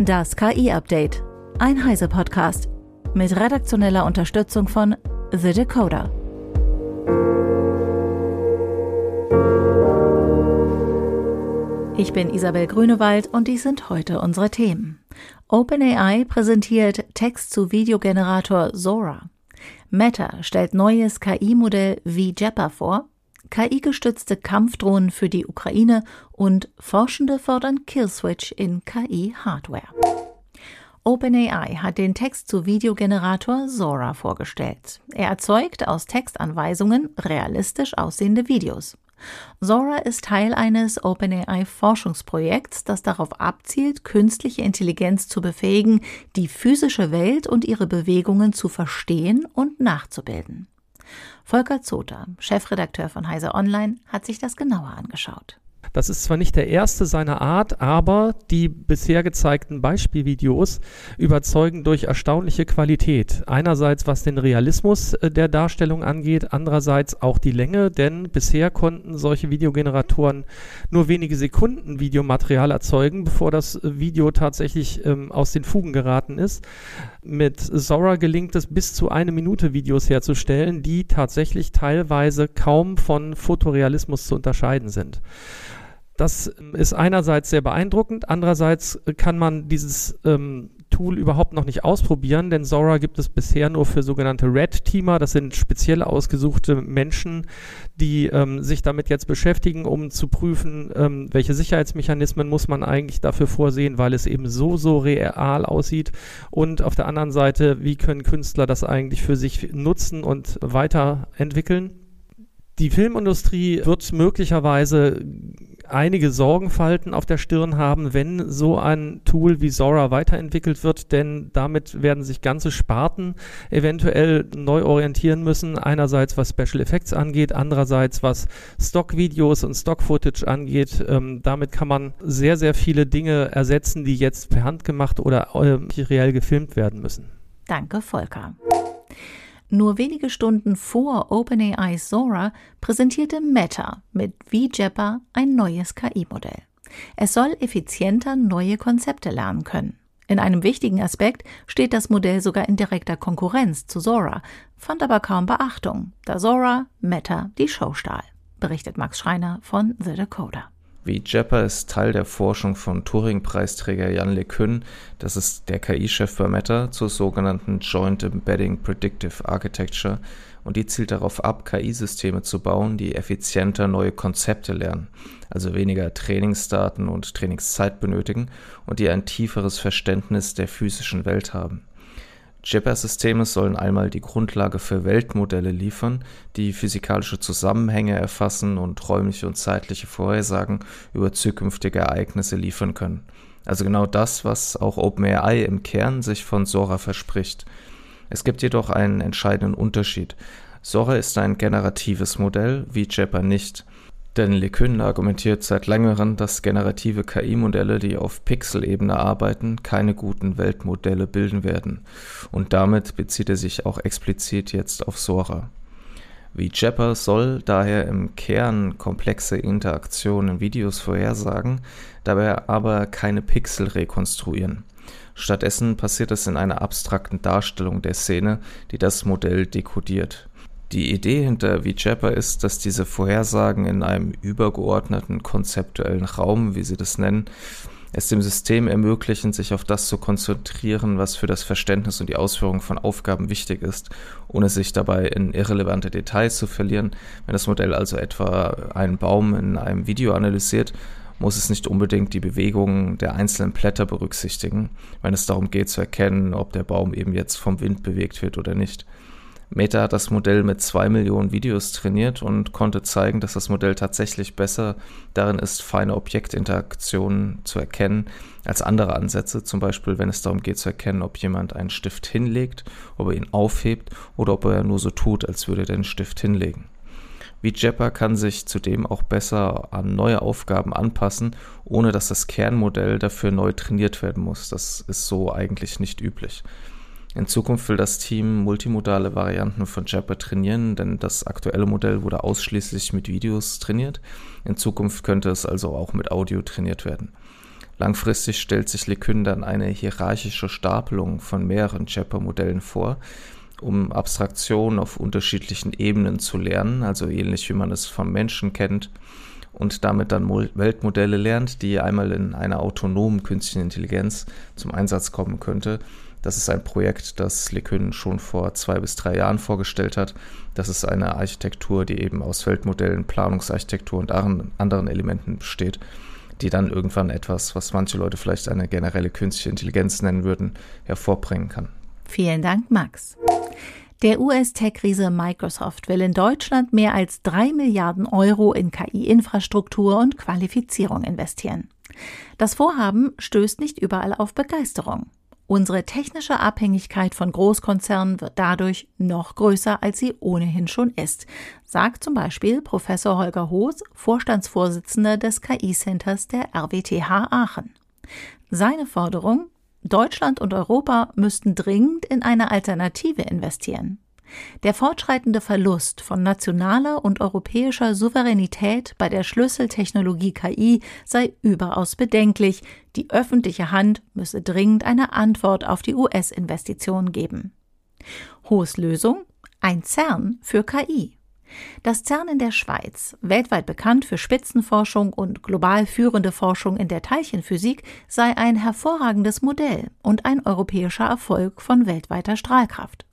Das KI-Update. Ein Heise-Podcast. Mit redaktioneller Unterstützung von The Decoder. Ich bin Isabel Grünewald und dies sind heute unsere Themen. OpenAI präsentiert Text-zu-Videogenerator Zora. Meta stellt neues KI-Modell wie Jeppa vor. KI-gestützte Kampfdrohnen für die Ukraine und Forschende fordern Killswitch in KI-Hardware. OpenAI hat den Text-zu-Videogenerator Zora vorgestellt. Er erzeugt aus Textanweisungen realistisch aussehende Videos. Zora ist Teil eines OpenAI-Forschungsprojekts, das darauf abzielt, künstliche Intelligenz zu befähigen, die physische Welt und ihre Bewegungen zu verstehen und nachzubilden. Volker Zoter, Chefredakteur von Heise Online, hat sich das genauer angeschaut. Das ist zwar nicht der erste seiner Art, aber die bisher gezeigten Beispielvideos überzeugen durch erstaunliche Qualität. Einerseits was den Realismus äh, der Darstellung angeht, andererseits auch die Länge, denn bisher konnten solche Videogeneratoren nur wenige Sekunden Videomaterial erzeugen, bevor das Video tatsächlich ähm, aus den Fugen geraten ist. Mit Zora gelingt es bis zu eine Minute Videos herzustellen, die tatsächlich teilweise kaum von Fotorealismus zu unterscheiden sind. Das ist einerseits sehr beeindruckend, andererseits kann man dieses ähm, Tool überhaupt noch nicht ausprobieren, denn Zora gibt es bisher nur für sogenannte Red-Teamer. Das sind speziell ausgesuchte Menschen, die ähm, sich damit jetzt beschäftigen, um zu prüfen, ähm, welche Sicherheitsmechanismen muss man eigentlich dafür vorsehen, weil es eben so, so real aussieht. Und auf der anderen Seite, wie können Künstler das eigentlich für sich nutzen und weiterentwickeln? Die Filmindustrie wird möglicherweise einige Sorgenfalten auf der Stirn haben, wenn so ein Tool wie Zora weiterentwickelt wird, denn damit werden sich ganze Sparten eventuell neu orientieren müssen. Einerseits was Special Effects angeht, andererseits was Stock-Videos und Stock-Footage angeht. Ähm, damit kann man sehr, sehr viele Dinge ersetzen, die jetzt per Hand gemacht oder äh, reell gefilmt werden müssen. Danke, Volker. Nur wenige Stunden vor OpenAI Zora präsentierte Meta mit VJepper ein neues KI-Modell. Es soll effizienter neue Konzepte lernen können. In einem wichtigen Aspekt steht das Modell sogar in direkter Konkurrenz zu Zora, fand aber kaum Beachtung, da Zora Meta die Show stahl, berichtet Max Schreiner von The Decoder. Wie Jepper ist Teil der Forschung von Turing-Preisträger Jan LeCun, das ist der KI-Chef bei Meta, zur sogenannten Joint Embedding Predictive Architecture. Und die zielt darauf ab, KI-Systeme zu bauen, die effizienter neue Konzepte lernen, also weniger Trainingsdaten und Trainingszeit benötigen und die ein tieferes Verständnis der physischen Welt haben. JIPA-Systeme sollen einmal die Grundlage für Weltmodelle liefern, die physikalische Zusammenhänge erfassen und räumliche und zeitliche Vorhersagen über zukünftige Ereignisse liefern können. Also genau das, was auch OpenAI im Kern sich von Sora verspricht. Es gibt jedoch einen entscheidenden Unterschied. Sora ist ein generatives Modell, wie JEPA nicht. Denn LeCun argumentiert seit längerem, dass generative KI-Modelle, die auf Pixel-Ebene arbeiten, keine guten Weltmodelle bilden werden. Und damit bezieht er sich auch explizit jetzt auf Sora. Wie Jepper soll daher im Kern komplexe Interaktionen in Videos vorhersagen, dabei aber keine Pixel rekonstruieren. Stattdessen passiert es in einer abstrakten Darstellung der Szene, die das Modell dekodiert. Die Idee hinter VJapper ist, dass diese Vorhersagen in einem übergeordneten konzeptuellen Raum, wie sie das nennen, es dem System ermöglichen, sich auf das zu konzentrieren, was für das Verständnis und die Ausführung von Aufgaben wichtig ist, ohne sich dabei in irrelevante Details zu verlieren. Wenn das Modell also etwa einen Baum in einem Video analysiert, muss es nicht unbedingt die Bewegungen der einzelnen Blätter berücksichtigen, wenn es darum geht zu erkennen, ob der Baum eben jetzt vom Wind bewegt wird oder nicht. Meta hat das Modell mit zwei Millionen Videos trainiert und konnte zeigen, dass das Modell tatsächlich besser darin ist, feine Objektinteraktionen zu erkennen als andere Ansätze, zum Beispiel wenn es darum geht zu erkennen, ob jemand einen Stift hinlegt, ob er ihn aufhebt oder ob er nur so tut, als würde er den Stift hinlegen. Jepper kann sich zudem auch besser an neue Aufgaben anpassen, ohne dass das Kernmodell dafür neu trainiert werden muss. Das ist so eigentlich nicht üblich. In Zukunft will das Team multimodale Varianten von Jabber trainieren, denn das aktuelle Modell wurde ausschließlich mit Videos trainiert. In Zukunft könnte es also auch mit Audio trainiert werden. Langfristig stellt sich LeCun dann eine hierarchische Stapelung von mehreren Chapter-Modellen vor, um Abstraktion auf unterschiedlichen Ebenen zu lernen, also ähnlich wie man es vom Menschen kennt, und damit dann Weltmodelle lernt, die einmal in einer autonomen künstlichen Intelligenz zum Einsatz kommen könnte. Das ist ein Projekt, das LeCun schon vor zwei bis drei Jahren vorgestellt hat. Das ist eine Architektur, die eben aus Weltmodellen, Planungsarchitektur und anderen Elementen besteht die dann irgendwann etwas, was manche Leute vielleicht eine generelle künstliche Intelligenz nennen würden, hervorbringen kann. Vielen Dank, Max. Der US-Tech-Riese Microsoft will in Deutschland mehr als drei Milliarden Euro in KI-Infrastruktur und Qualifizierung investieren. Das Vorhaben stößt nicht überall auf Begeisterung. Unsere technische Abhängigkeit von Großkonzernen wird dadurch noch größer, als sie ohnehin schon ist, sagt zum Beispiel Professor Holger Hoos, Vorstandsvorsitzender des KI-Centers der RWTH Aachen. Seine Forderung Deutschland und Europa müssten dringend in eine Alternative investieren. Der fortschreitende Verlust von nationaler und europäischer Souveränität bei der Schlüsseltechnologie KI sei überaus bedenklich. Die öffentliche Hand müsse dringend eine Antwort auf die US-Investitionen geben. Hohes Lösung? Ein CERN für KI. Das CERN in der Schweiz, weltweit bekannt für Spitzenforschung und global führende Forschung in der Teilchenphysik, sei ein hervorragendes Modell und ein europäischer Erfolg von weltweiter Strahlkraft.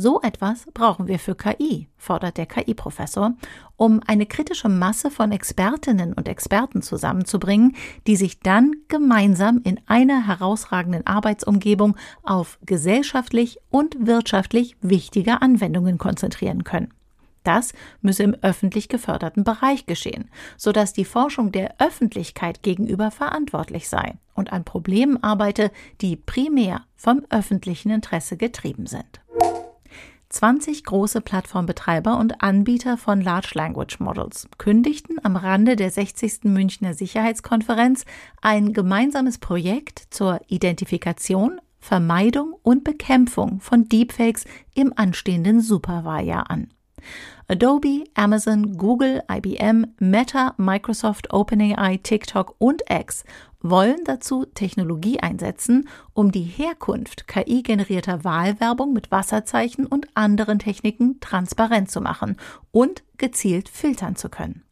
So etwas brauchen wir für KI, fordert der KI-Professor, um eine kritische Masse von Expertinnen und Experten zusammenzubringen, die sich dann gemeinsam in einer herausragenden Arbeitsumgebung auf gesellschaftlich und wirtschaftlich wichtige Anwendungen konzentrieren können. Das müsse im öffentlich geförderten Bereich geschehen, sodass die Forschung der Öffentlichkeit gegenüber verantwortlich sei und an Problemen arbeite, die primär vom öffentlichen Interesse getrieben sind. 20 große Plattformbetreiber und Anbieter von Large Language Models kündigten am Rande der 60. Münchner Sicherheitskonferenz ein gemeinsames Projekt zur Identifikation, Vermeidung und Bekämpfung von Deepfakes im anstehenden Superwahljahr an. Adobe, Amazon, Google, IBM, Meta, Microsoft, OpenAI, TikTok und X wollen dazu Technologie einsetzen, um die Herkunft KI-generierter Wahlwerbung mit Wasserzeichen und anderen Techniken transparent zu machen und gezielt filtern zu können.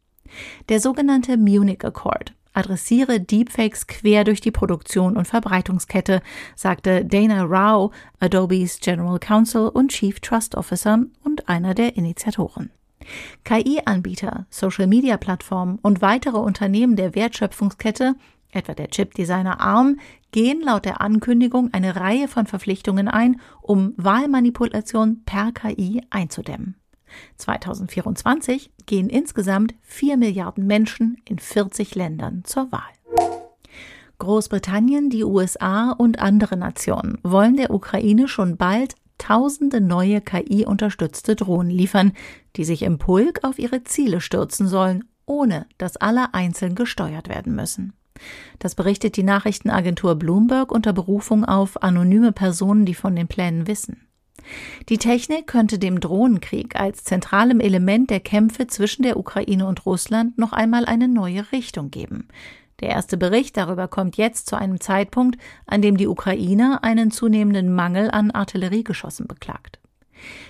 Der sogenannte Munich Accord adressiere Deepfakes quer durch die Produktion und Verbreitungskette, sagte Dana Rao, Adobes General Counsel und Chief Trust Officer und einer der Initiatoren. KI-Anbieter, Social-Media-Plattformen und weitere Unternehmen der Wertschöpfungskette etwa der Chipdesigner ARM, gehen laut der Ankündigung eine Reihe von Verpflichtungen ein, um Wahlmanipulation per KI einzudämmen. 2024 gehen insgesamt 4 Milliarden Menschen in 40 Ländern zur Wahl. Großbritannien, die USA und andere Nationen wollen der Ukraine schon bald tausende neue KI-unterstützte Drohnen liefern, die sich im Pulk auf ihre Ziele stürzen sollen, ohne dass alle einzeln gesteuert werden müssen. Das berichtet die Nachrichtenagentur Bloomberg unter Berufung auf anonyme Personen, die von den Plänen wissen. Die Technik könnte dem Drohnenkrieg als zentralem Element der Kämpfe zwischen der Ukraine und Russland noch einmal eine neue Richtung geben. Der erste Bericht darüber kommt jetzt zu einem Zeitpunkt, an dem die Ukraine einen zunehmenden Mangel an Artilleriegeschossen beklagt.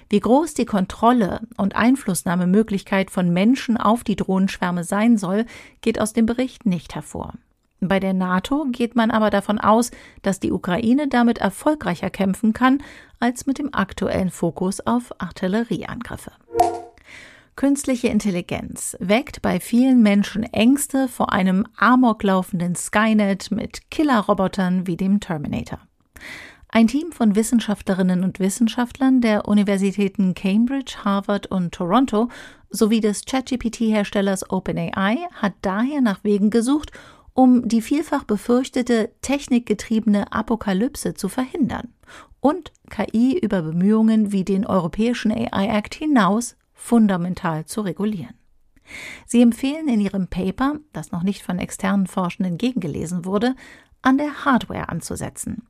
Wie groß die Kontrolle und Einflussnahmemöglichkeit von Menschen auf die Drohnenschwärme sein soll, geht aus dem Bericht nicht hervor. Bei der NATO geht man aber davon aus, dass die Ukraine damit erfolgreicher kämpfen kann als mit dem aktuellen Fokus auf Artillerieangriffe. Künstliche Intelligenz weckt bei vielen Menschen Ängste vor einem amoklaufenden Skynet mit Killerrobotern wie dem Terminator. Ein Team von Wissenschaftlerinnen und Wissenschaftlern der Universitäten Cambridge, Harvard und Toronto sowie des ChatGPT-Herstellers OpenAI hat daher nach Wegen gesucht, um die vielfach befürchtete technikgetriebene Apokalypse zu verhindern und KI über Bemühungen wie den Europäischen AI Act hinaus fundamental zu regulieren. Sie empfehlen in ihrem Paper, das noch nicht von externen Forschenden gegengelesen wurde, an der Hardware anzusetzen.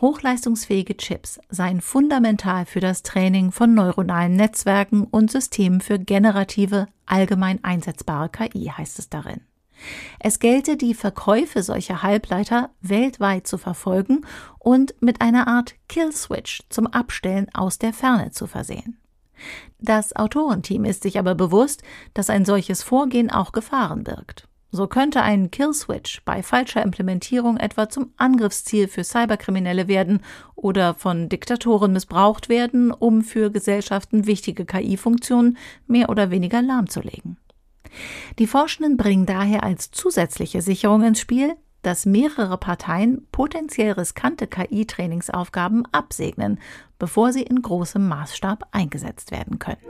Hochleistungsfähige Chips seien fundamental für das Training von neuronalen Netzwerken und Systemen für generative, allgemein einsetzbare KI, heißt es darin. Es gelte, die Verkäufe solcher Halbleiter weltweit zu verfolgen und mit einer Art Killswitch zum Abstellen aus der Ferne zu versehen. Das Autorenteam ist sich aber bewusst, dass ein solches Vorgehen auch Gefahren birgt. So könnte ein Killswitch bei falscher Implementierung etwa zum Angriffsziel für Cyberkriminelle werden oder von Diktatoren missbraucht werden, um für Gesellschaften wichtige KI-Funktionen mehr oder weniger lahmzulegen. Die Forschenden bringen daher als zusätzliche Sicherung ins Spiel, dass mehrere Parteien potenziell riskante KI-Trainingsaufgaben absegnen, bevor sie in großem Maßstab eingesetzt werden können.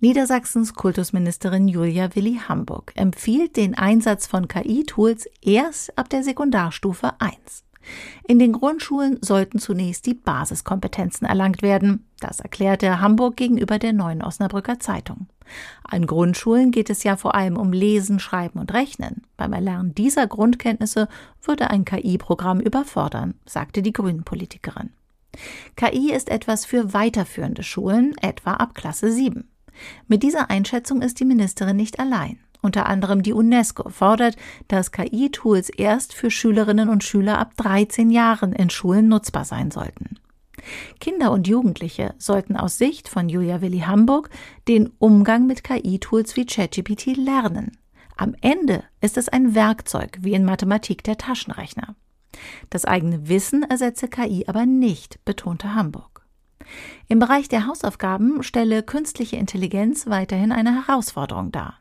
Niedersachsens Kultusministerin Julia Willi Hamburg empfiehlt den Einsatz von KI-Tools erst ab der Sekundarstufe 1. In den Grundschulen sollten zunächst die Basiskompetenzen erlangt werden. Das erklärte Hamburg gegenüber der Neuen Osnabrücker Zeitung. An Grundschulen geht es ja vor allem um Lesen, Schreiben und Rechnen. Beim Erlernen dieser Grundkenntnisse würde ein KI-Programm überfordern, sagte die Grünen-Politikerin. KI ist etwas für weiterführende Schulen, etwa ab Klasse 7. Mit dieser Einschätzung ist die Ministerin nicht allein. Unter anderem die UNESCO fordert, dass KI-Tools erst für Schülerinnen und Schüler ab 13 Jahren in Schulen nutzbar sein sollten. Kinder und Jugendliche sollten aus Sicht von Julia Willi Hamburg den Umgang mit KI-Tools wie ChatGPT lernen. Am Ende ist es ein Werkzeug wie in Mathematik der Taschenrechner. Das eigene Wissen ersetze KI aber nicht, betonte Hamburg. Im Bereich der Hausaufgaben stelle künstliche Intelligenz weiterhin eine Herausforderung dar.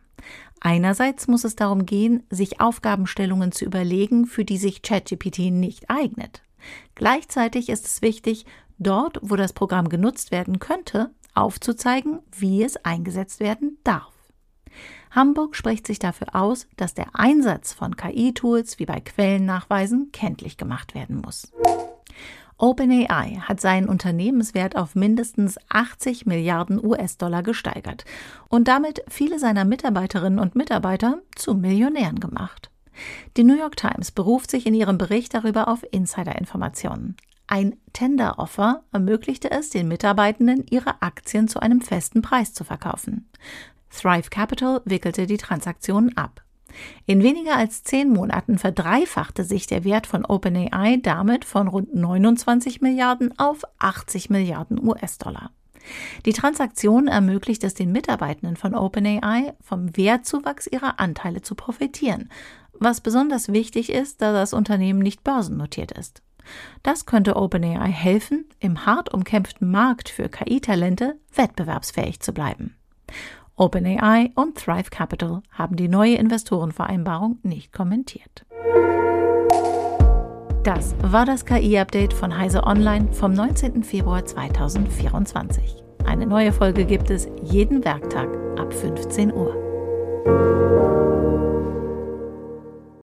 Einerseits muss es darum gehen, sich Aufgabenstellungen zu überlegen, für die sich ChatGPT nicht eignet. Gleichzeitig ist es wichtig, dort, wo das Programm genutzt werden könnte, aufzuzeigen, wie es eingesetzt werden darf. Hamburg spricht sich dafür aus, dass der Einsatz von KI-Tools wie bei Quellennachweisen kenntlich gemacht werden muss. OpenAI hat seinen Unternehmenswert auf mindestens 80 Milliarden US-Dollar gesteigert und damit viele seiner Mitarbeiterinnen und Mitarbeiter zu Millionären gemacht. Die New York Times beruft sich in ihrem Bericht darüber auf Insider-Informationen. Ein Tender-Offer ermöglichte es den Mitarbeitenden, ihre Aktien zu einem festen Preis zu verkaufen. Thrive Capital wickelte die Transaktion ab. In weniger als zehn Monaten verdreifachte sich der Wert von OpenAI damit von rund 29 Milliarden auf 80 Milliarden US-Dollar. Die Transaktion ermöglicht es den Mitarbeitenden von OpenAI, vom Wertzuwachs ihrer Anteile zu profitieren, was besonders wichtig ist, da das Unternehmen nicht börsennotiert ist. Das könnte OpenAI helfen, im hart umkämpften Markt für KI-Talente wettbewerbsfähig zu bleiben. OpenAI und Thrive Capital haben die neue Investorenvereinbarung nicht kommentiert. Das war das KI-Update von Heise Online vom 19. Februar 2024. Eine neue Folge gibt es jeden Werktag ab 15 Uhr.